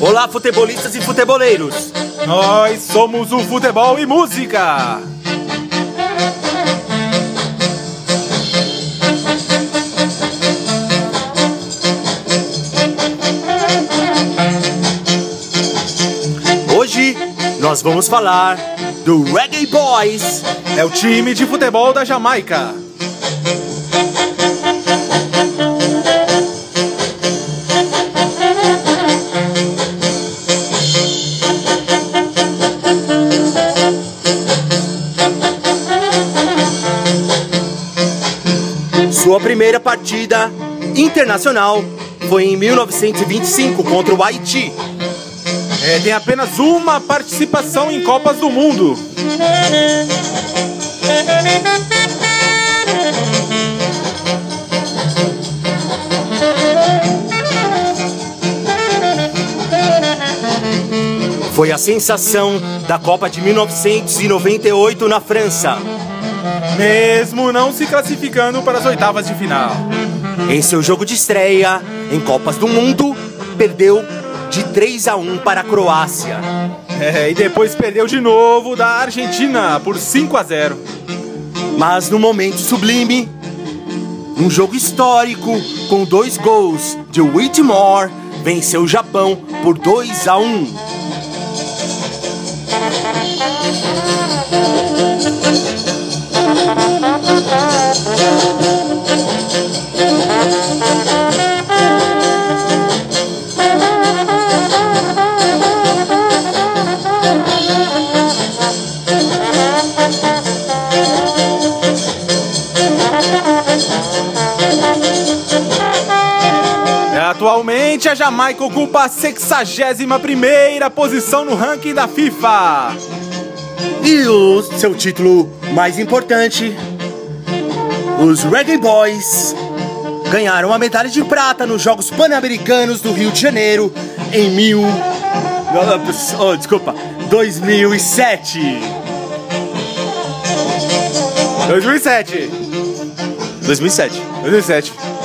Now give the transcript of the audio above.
Olá, futebolistas e futeboleiros! Nós somos o Futebol e Música! Nós vamos falar do Reggae Boys. É o time de futebol da Jamaica. Sua primeira partida internacional foi em 1925 contra o Haiti. É, tem apenas uma participação em Copas do Mundo. Foi a sensação da Copa de 1998 na França. Mesmo não se classificando para as oitavas de final. Em seu jogo de estreia em Copas do Mundo, perdeu de 3 a 1 para a Croácia. É, e depois perdeu de novo da Argentina por 5 a 0. Mas no momento sublime, um jogo histórico com dois gols de Whitmore, venceu o Japão por 2 a 1. Atualmente, a Jamaica ocupa a 61ª posição no ranking da FIFA. E o seu título mais importante, os Reggae Boys ganharam a medalha de prata nos Jogos Pan-Americanos do Rio de Janeiro em mil... Oh, desculpa, 2007. 2007. 2007. 2007.